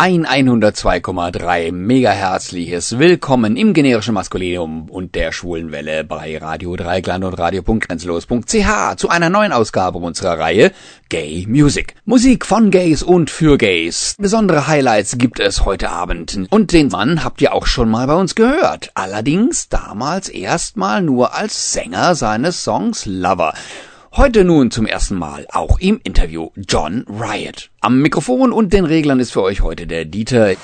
Ein 102,3 mega herzliches Willkommen im generischen Maskulinum und der schwulen Welle bei Radio Dreigland und Radio.grenzlos.ch zu einer neuen Ausgabe unserer Reihe Gay Music. Musik von Gays und für Gays. Besondere Highlights gibt es heute Abend und den Mann habt ihr auch schon mal bei uns gehört. Allerdings damals erstmal nur als Sänger seines Songs Lover. Heute nun zum ersten Mal auch im Interview John Riot. Am Mikrofon und den Reglern ist für euch heute der Dieter.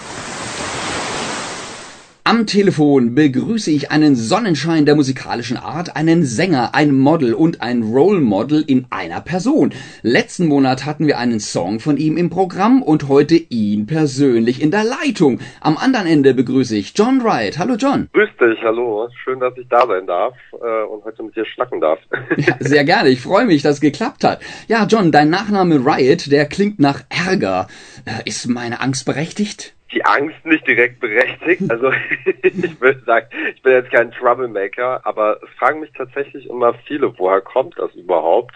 Am Telefon begrüße ich einen Sonnenschein der musikalischen Art, einen Sänger, ein Model und ein Role Model in einer Person. Letzten Monat hatten wir einen Song von ihm im Programm und heute ihn persönlich in der Leitung. Am anderen Ende begrüße ich John Wright. Hallo John. Grüß dich, hallo. Schön, dass ich da sein darf äh, und heute mit dir schnacken darf. ja, sehr gerne. Ich freue mich, dass es geklappt hat. Ja, John, dein Nachname Riot, der klingt nach Ärger. Äh, ist meine Angst berechtigt? Die Angst nicht direkt berechtigt. Also ich würde sagen, ich bin jetzt kein Troublemaker, aber es fragen mich tatsächlich immer viele, woher kommt das überhaupt?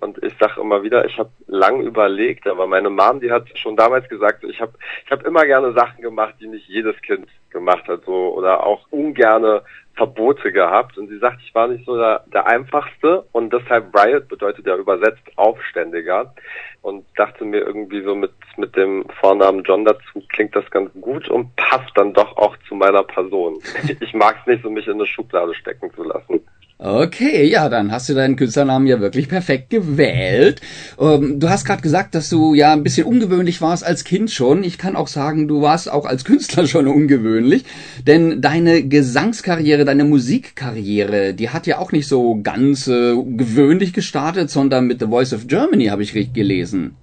Und ich sage immer wieder, ich habe lang überlegt, aber meine Mom, die hat schon damals gesagt, ich habe ich hab immer gerne Sachen gemacht, die nicht jedes Kind gemacht hat, so oder auch ungerne Verbote gehabt und sie sagt, ich war nicht so der, der einfachste und deshalb Riot bedeutet ja übersetzt Aufständiger und dachte mir irgendwie so mit, mit dem Vornamen John dazu klingt das ganz gut und passt dann doch auch zu meiner Person. Ich mag es nicht so, mich in eine Schublade stecken zu lassen. Okay, ja, dann hast du deinen Künstlernamen ja wirklich perfekt gewählt. Ähm, du hast gerade gesagt, dass du ja ein bisschen ungewöhnlich warst als Kind schon. Ich kann auch sagen, du warst auch als Künstler schon ungewöhnlich, denn deine Gesangskarriere, deine Musikkarriere, die hat ja auch nicht so ganz äh, gewöhnlich gestartet, sondern mit The Voice of Germany habe ich richtig gelesen.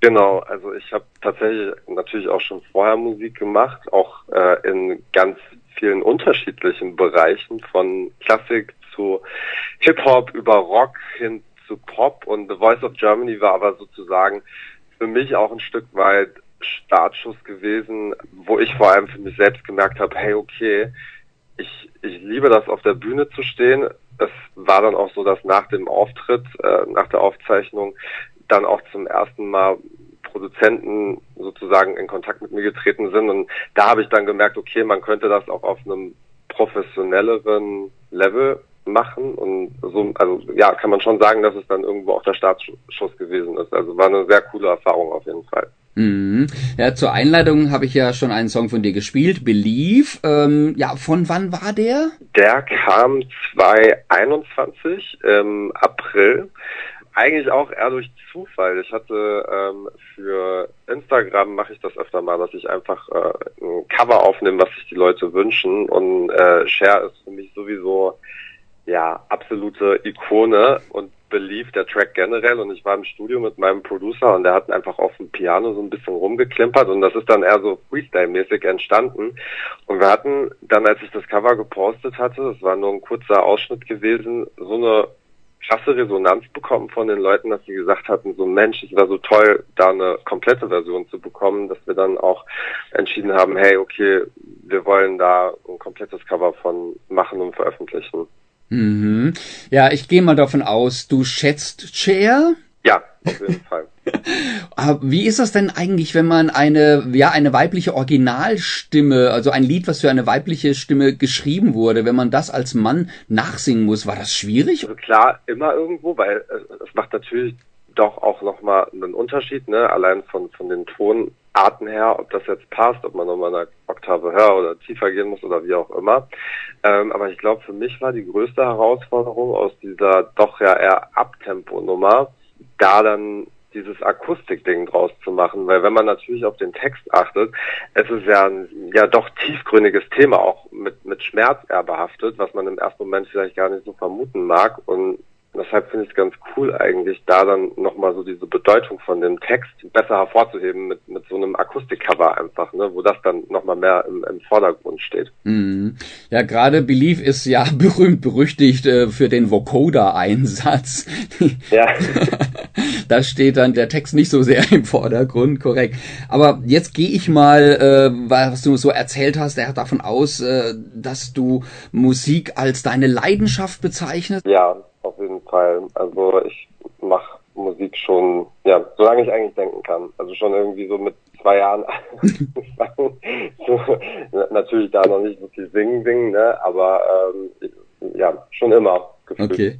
Genau, also ich habe tatsächlich natürlich auch schon vorher Musik gemacht, auch äh, in ganz vielen unterschiedlichen Bereichen, von Klassik zu Hip-Hop über Rock hin zu Pop und The Voice of Germany war aber sozusagen für mich auch ein Stück weit Startschuss gewesen, wo ich vor allem für mich selbst gemerkt habe, hey, okay, ich, ich liebe das auf der Bühne zu stehen. Es war dann auch so, dass nach dem Auftritt, äh, nach der Aufzeichnung, dann auch zum ersten Mal Produzenten sozusagen in Kontakt mit mir getreten sind. Und da habe ich dann gemerkt, okay, man könnte das auch auf einem professionelleren Level machen und so, also ja, kann man schon sagen, dass es dann irgendwo auch der Startschuss gewesen ist. Also war eine sehr coole Erfahrung auf jeden Fall. Mhm. Ja, zur Einleitung habe ich ja schon einen Song von dir gespielt, Believe. Ähm, ja, von wann war der? Der kam 2021 im April eigentlich auch eher durch Zufall. Ich hatte ähm, für Instagram mache ich das öfter mal, dass ich einfach äh, ein Cover aufnehme, was sich die Leute wünschen. Und äh, Share ist für mich sowieso ja absolute Ikone und belief der Track generell. Und ich war im Studio mit meinem Producer und der hat einfach auf dem Piano so ein bisschen rumgeklimpert und das ist dann eher so Freestyle-mäßig entstanden. Und wir hatten dann, als ich das Cover gepostet hatte, das war nur ein kurzer Ausschnitt gewesen, so eine krasse Resonanz bekommen von den Leuten, dass sie gesagt hatten, so Mensch, es wäre so toll, da eine komplette Version zu bekommen, dass wir dann auch entschieden haben, hey, okay, wir wollen da ein komplettes Cover von machen und veröffentlichen. Mhm. Ja, ich gehe mal davon aus, du schätzt Cher? Ja, auf jeden Fall. Wie ist das denn eigentlich, wenn man eine, ja, eine weibliche Originalstimme, also ein Lied, was für eine weibliche Stimme geschrieben wurde, wenn man das als Mann nachsingen muss, war das schwierig? Also klar, immer irgendwo, weil es macht natürlich doch auch nochmal einen Unterschied, ne, allein von, von den Tonarten her, ob das jetzt passt, ob man nochmal eine Oktave höher oder tiefer gehen muss oder wie auch immer. Ähm, aber ich glaube, für mich war die größte Herausforderung aus dieser doch ja eher Abtempo-Nummer, da dann dieses Akustikding draus zu machen, weil wenn man natürlich auf den Text achtet, es ist ja ein ja doch tiefgründiges Thema, auch mit, mit Schmerz eher behaftet, was man im ersten Moment vielleicht gar nicht so vermuten mag und deshalb finde ich es ganz cool eigentlich, da dann nochmal so diese Bedeutung von dem Text besser hervorzuheben mit, mit so einem Akustikcover einfach, ne, wo das dann nochmal mehr im, im Vordergrund steht. Mhm. Ja, gerade Belief ist ja berühmt berüchtigt äh, für den Vocoder-Einsatz. Ja. da steht dann der Text nicht so sehr im Vordergrund, korrekt. Aber jetzt gehe ich mal, äh, was du so erzählt hast, er hat davon aus, äh, dass du Musik als deine Leidenschaft bezeichnest. Ja, auf jeden Fall. Also ich mache Musik schon, ja, solange ich eigentlich denken kann. Also schon irgendwie so mit zwei Jahren so, natürlich da noch nicht wirklich singen, singen, ne? aber ähm, ja, schon immer gefühlt. Okay.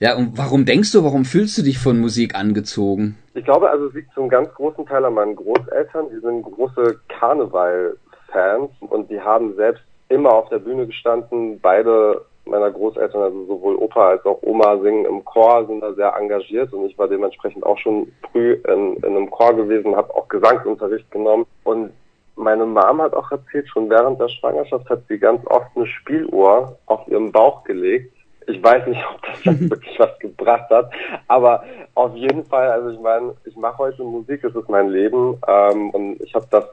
Ja, und warum denkst du, warum fühlst du dich von Musik angezogen? Ich glaube, also es liegt zum ganz großen Teil an meinen Großeltern. Die sind große Karneval-Fans und die haben selbst immer auf der Bühne gestanden. Beide meiner Großeltern, also sowohl Opa als auch Oma singen im Chor, sind da sehr engagiert und ich war dementsprechend auch schon früh in, in einem Chor gewesen, habe auch Gesangsunterricht genommen und meine Mom hat auch erzählt, schon während der Schwangerschaft hat sie ganz oft eine Spieluhr auf ihrem Bauch gelegt. Ich weiß nicht, ob das wirklich was gebracht hat, aber auf jeden Fall, also ich meine, ich mache heute Musik, es ist mein Leben ähm, und ich habe das,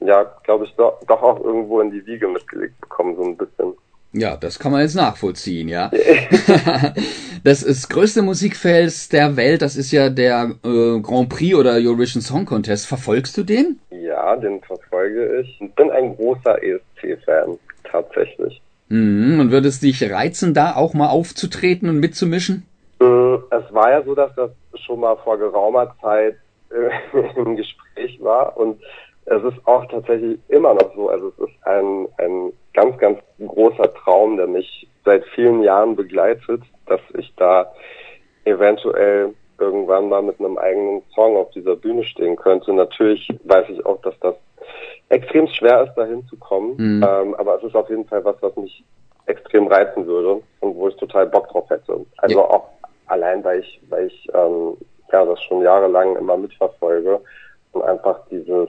ja, glaube ich, doch, doch auch irgendwo in die Wiege mitgelegt bekommen, so ein bisschen. Ja, das kann man jetzt nachvollziehen, ja. das ist größte Musikfels der Welt, das ist ja der äh, Grand Prix oder Eurovision Song Contest. Verfolgst du den? Ja, den verfolge ich. Ich bin ein großer ESC-Fan, tatsächlich. Mhm, und würde es dich reizen, da auch mal aufzutreten und mitzumischen? Äh, es war ja so, dass das schon mal vor geraumer Zeit äh, im Gespräch war und es ist auch tatsächlich immer noch so. Also es ist ein, ein ganz, ganz großer Traum, der mich seit vielen Jahren begleitet, dass ich da eventuell irgendwann mal mit einem eigenen Song auf dieser Bühne stehen könnte. Natürlich weiß ich auch, dass das extrem schwer ist, da hinzukommen. Mhm. Ähm, aber es ist auf jeden Fall was, was mich extrem reizen würde und wo ich total Bock drauf hätte. Also ja. auch allein, weil ich, weil ich ähm, ja das schon jahrelang immer mitverfolge und einfach dieses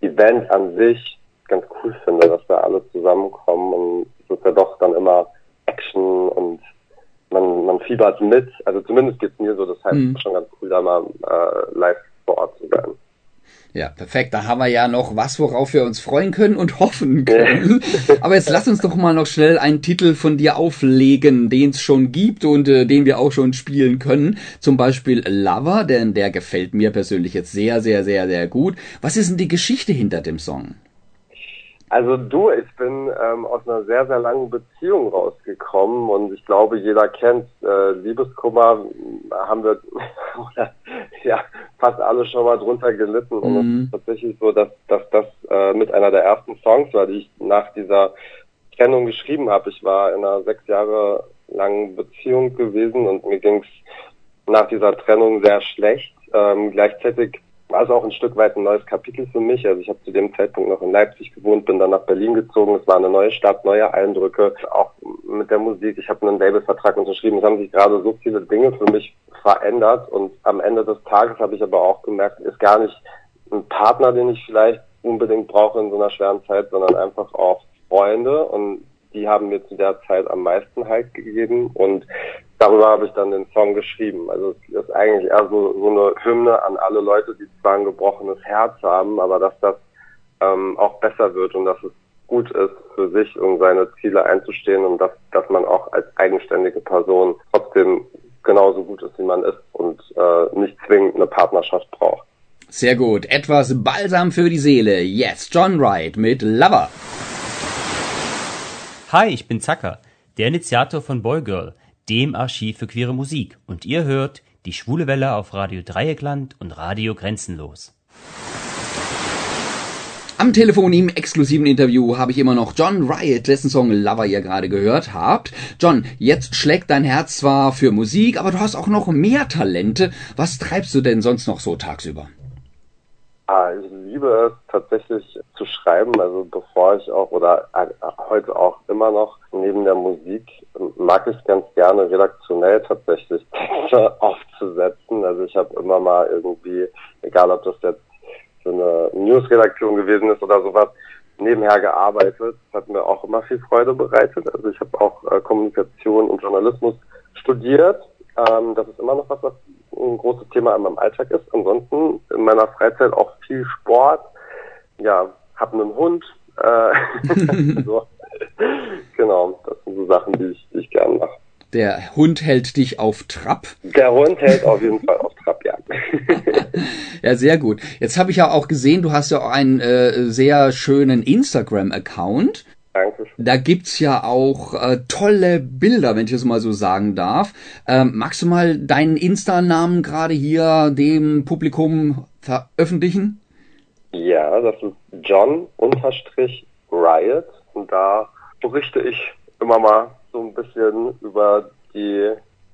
Event an sich ganz cool finde, dass wir alle zusammenkommen und es ist ja doch dann immer Action und man, man fiebert mit. Also zumindest geht's mir so, das heißt mhm. schon ganz cool, da mal äh, live vor Ort zu sein. Ja, perfekt. Da haben wir ja noch was, worauf wir uns freuen können und hoffen können. Aber jetzt lass uns doch mal noch schnell einen Titel von dir auflegen, den es schon gibt und äh, den wir auch schon spielen können. Zum Beispiel Lover, denn der gefällt mir persönlich jetzt sehr, sehr, sehr, sehr gut. Was ist denn die Geschichte hinter dem Song? Also du, ich bin ähm, aus einer sehr, sehr langen Beziehung rausgekommen und ich glaube, jeder kennt äh, Liebeskummer, haben wir ja fast alle schon mal drunter gelitten. Und es ist mhm. tatsächlich so, dass, dass das äh, mit einer der ersten Songs war, die ich nach dieser Trennung geschrieben habe. Ich war in einer sechs Jahre langen Beziehung gewesen und mir ging es nach dieser Trennung sehr schlecht. Ähm, gleichzeitig war es auch ein Stück weit ein neues Kapitel für mich. Also ich habe zu dem Zeitpunkt noch in Leipzig gewohnt, bin dann nach Berlin gezogen. Es war eine neue Stadt, neue Eindrücke, auch mit der Musik. Ich habe einen Labelvertrag unterschrieben. Es haben sich gerade so viele Dinge für mich verändert und am Ende des Tages habe ich aber auch gemerkt, ist gar nicht ein Partner, den ich vielleicht unbedingt brauche in so einer schweren Zeit, sondern einfach auch Freunde und die haben mir zu der Zeit am meisten Halt gegeben und darüber habe ich dann den Song geschrieben. Also es ist eigentlich eher so, so eine Hymne an alle Leute, die zwar ein gebrochenes Herz haben, aber dass das ähm, auch besser wird und dass es gut ist, für sich und seine Ziele einzustehen und dass, dass man auch als eigenständige Person trotzdem genauso gut ist, wie man ist und äh, nicht zwingend eine Partnerschaft braucht. Sehr gut. Etwas Balsam für die Seele. Yes, John Wright mit Lover. Hi, ich bin Zacker, der Initiator von Boygirl dem Archiv für queere Musik. Und ihr hört die Schwule Welle auf Radio Dreieckland und Radio Grenzenlos. Am Telefon im exklusiven Interview habe ich immer noch John Riot, dessen Song Lover ihr gerade gehört habt. John, jetzt schlägt dein Herz zwar für Musik, aber du hast auch noch mehr Talente. Was treibst du denn sonst noch so tagsüber? Ich liebe es tatsächlich zu schreiben, also bevor ich auch oder heute auch immer noch neben der Musik mag ich ganz gerne redaktionell tatsächlich Texte aufzusetzen. Also ich habe immer mal irgendwie, egal ob das jetzt so eine Newsredaktion gewesen ist oder sowas, nebenher gearbeitet. Das hat mir auch immer viel Freude bereitet. Also ich habe auch äh, Kommunikation und Journalismus studiert. Ähm, das ist immer noch was, was ein großes Thema in meinem Alltag ist. Ansonsten in meiner Freizeit auch viel Sport. Ja, habe einen Hund. Äh, so. Genau, das sind so Sachen, die ich, die ich gerne mache. Der Hund hält dich auf Trab. Der Hund hält auf jeden Fall auf Trab, ja. ja, sehr gut. Jetzt habe ich ja auch gesehen, du hast ja auch einen äh, sehr schönen Instagram-Account. Danke. Da gibt's ja auch äh, tolle Bilder, wenn ich das mal so sagen darf. Ähm, magst du mal deinen Insta-Namen gerade hier dem Publikum veröffentlichen? Ja, das ist John unterstrich Riot und da berichte ich immer mal so ein bisschen über die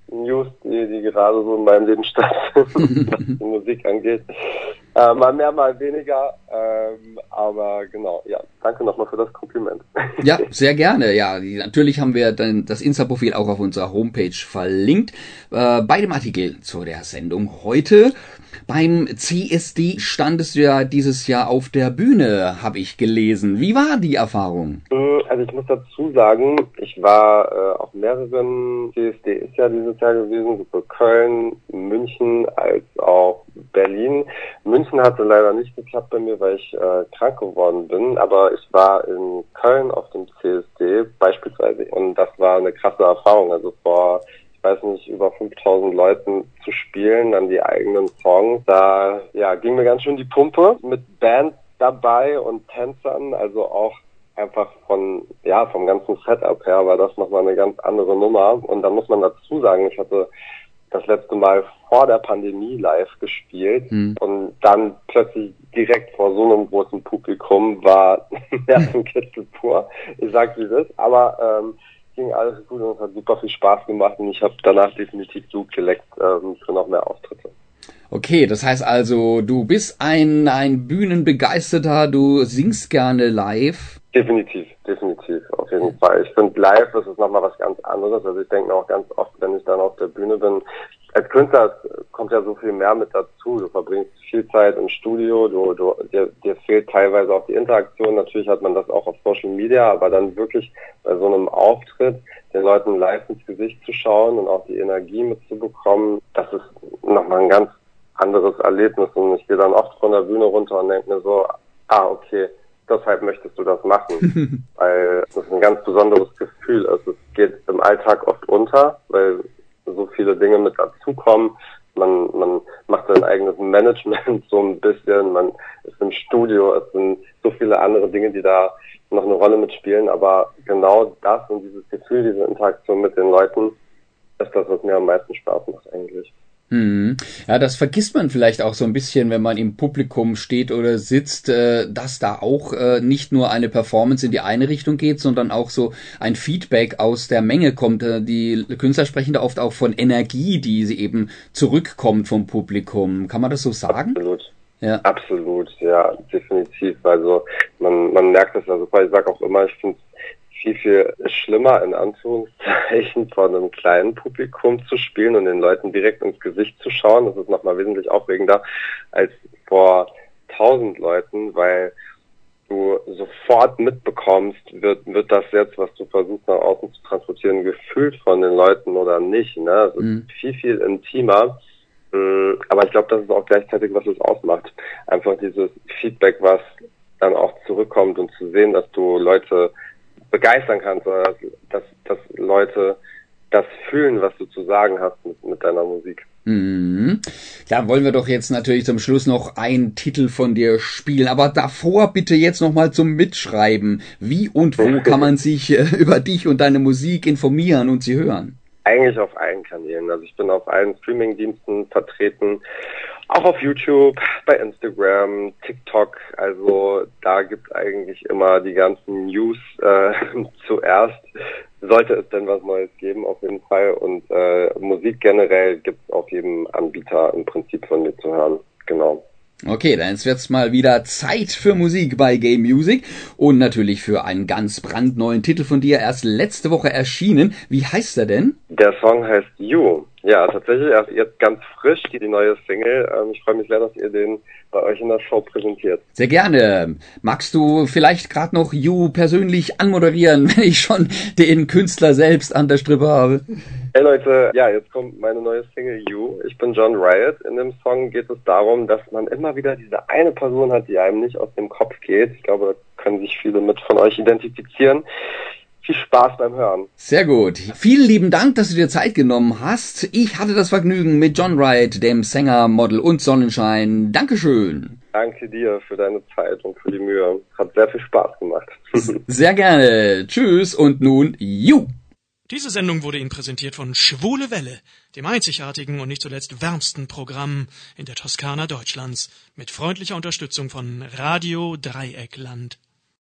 News, die, die gerade so in meinem Leben stattfinden, was die Musik angeht. Äh, mal mehr, mal weniger. Ähm, aber genau, ja, danke nochmal für das Kompliment. Ja, sehr gerne. Ja, natürlich haben wir dann das Insta-Profil auch auf unserer Homepage verlinkt. Äh, bei dem Artikel zu der Sendung heute. Beim CSD standest du ja dieses Jahr auf der Bühne, habe ich gelesen. Wie war die Erfahrung? Äh, also ich muss dazu sagen, ich war äh, auf mehreren CSD ist ja dieses Jahr gewesen, sowohl Köln, München als auch Berlin. München hatte leider nicht geklappt bei mir, weil ich äh, krank geworden bin, aber ich war in Köln auf dem CSD beispielsweise und das war eine krasse Erfahrung. Also vor weiß nicht, über 5000 Leuten zu spielen, dann die eigenen Songs. Da ja, ging mir ganz schön die Pumpe mit Band dabei und Tänzern, also auch einfach von, ja, vom ganzen Setup her war das nochmal eine ganz andere Nummer. Und da muss man dazu sagen, ich hatte das letzte Mal vor der Pandemie live gespielt hm. und dann plötzlich direkt vor so einem großen Publikum war Nervenkitzel pur. Ich sag wie das, aber ähm, ging alles gut und es hat super viel Spaß gemacht und ich habe danach definitiv Blut geleckt ähm, für noch mehr Auftritte. Okay, das heißt also, du bist ein, ein Bühnenbegeisterter, du singst gerne live. Definitiv, definitiv, auf jeden Fall. Ich finde live, das ist nochmal was ganz anderes. Also ich denke auch ganz oft, wenn ich dann auf der Bühne bin, als Künstler kommt ja so viel mehr mit dazu. Du verbringst viel Zeit im Studio, du, du, dir, dir fehlt teilweise auch die Interaktion. Natürlich hat man das auch auf Social Media, aber dann wirklich bei so einem Auftritt den Leuten live ins Gesicht zu schauen und auch die Energie mitzubekommen, das ist nochmal ein ganz anderes Erlebnis. Und ich gehe dann oft von der Bühne runter und denke mir so, ah, okay, deshalb möchtest du das machen. weil das ein ganz besonderes Gefühl ist. Es geht im Alltag oft unter, weil so viele Dinge mit dazukommen. Man, man macht sein eigenes Management so ein bisschen, man ist im Studio, es sind so viele andere Dinge, die da noch eine Rolle mitspielen, aber genau das und dieses Gefühl, diese Interaktion mit den Leuten, ist das, was mir am meisten Spaß macht eigentlich. Mhm. Ja, das vergisst man vielleicht auch so ein bisschen, wenn man im Publikum steht oder sitzt, äh, dass da auch äh, nicht nur eine Performance in die eine Richtung geht, sondern auch so ein Feedback aus der Menge kommt. Äh, die Künstler sprechen da oft auch von Energie, die sie eben zurückkommt vom Publikum. Kann man das so sagen? Absolut. Ja. Absolut, ja, definitiv. Also man, man merkt das also, ich sage auch immer, ich finde viel, viel schlimmer, in Anführungszeichen, vor einem kleinen Publikum zu spielen und den Leuten direkt ins Gesicht zu schauen. Das ist nochmal wesentlich aufregender als vor tausend Leuten, weil du sofort mitbekommst, wird, wird das jetzt, was du versuchst nach außen zu transportieren, gefühlt von den Leuten oder nicht. Ne? Das ist mhm. viel, viel intimer. Mm, aber ich glaube, das ist auch gleichzeitig, was es ausmacht. Einfach dieses Feedback, was dann auch zurückkommt und zu sehen, dass du Leute begeistern kannst oder dass, dass, Leute das fühlen, was du zu sagen hast mit, mit deiner Musik. Mhm. Ja, wollen wir doch jetzt natürlich zum Schluss noch einen Titel von dir spielen. Aber davor bitte jetzt nochmal zum Mitschreiben. Wie und wo kann man sich äh, über dich und deine Musik informieren und sie hören? Eigentlich auf allen Kanälen. Also ich bin auf allen Streamingdiensten vertreten auch auf YouTube, bei Instagram, TikTok. Also da gibt eigentlich immer die ganzen News äh, zuerst. Sollte es denn was Neues geben, auf jeden Fall. Und äh, Musik generell gibt es auf jedem Anbieter im Prinzip von mir zu hören. Genau. Okay, dann ist jetzt mal wieder Zeit für Musik bei Game Music und natürlich für einen ganz brandneuen Titel von dir, erst letzte Woche erschienen. Wie heißt er denn? Der Song heißt You. Ja, tatsächlich erst jetzt ganz frisch die, die neue Single. Ähm, ich freue mich sehr, dass ihr den bei euch in der Show präsentiert. Sehr gerne. Magst du vielleicht gerade noch You persönlich anmoderieren, wenn ich schon den Künstler selbst an der Strippe habe? Hey Leute, ja, jetzt kommt meine neue Single You. Ich bin John Riot. In dem Song geht es darum, dass man immer wieder diese eine Person hat, die einem nicht aus dem Kopf geht. Ich glaube, da können sich viele mit von euch identifizieren viel Spaß beim Hören. Sehr gut. Vielen lieben Dank, dass du dir Zeit genommen hast. Ich hatte das Vergnügen mit John Wright, dem Sänger, Model und Sonnenschein. Dankeschön. Danke dir für deine Zeit und für die Mühe. Hat sehr viel Spaß gemacht. sehr gerne. Tschüss und nun, you. Diese Sendung wurde Ihnen präsentiert von Schwule Welle, dem einzigartigen und nicht zuletzt wärmsten Programm in der Toskana Deutschlands, mit freundlicher Unterstützung von Radio Dreieckland.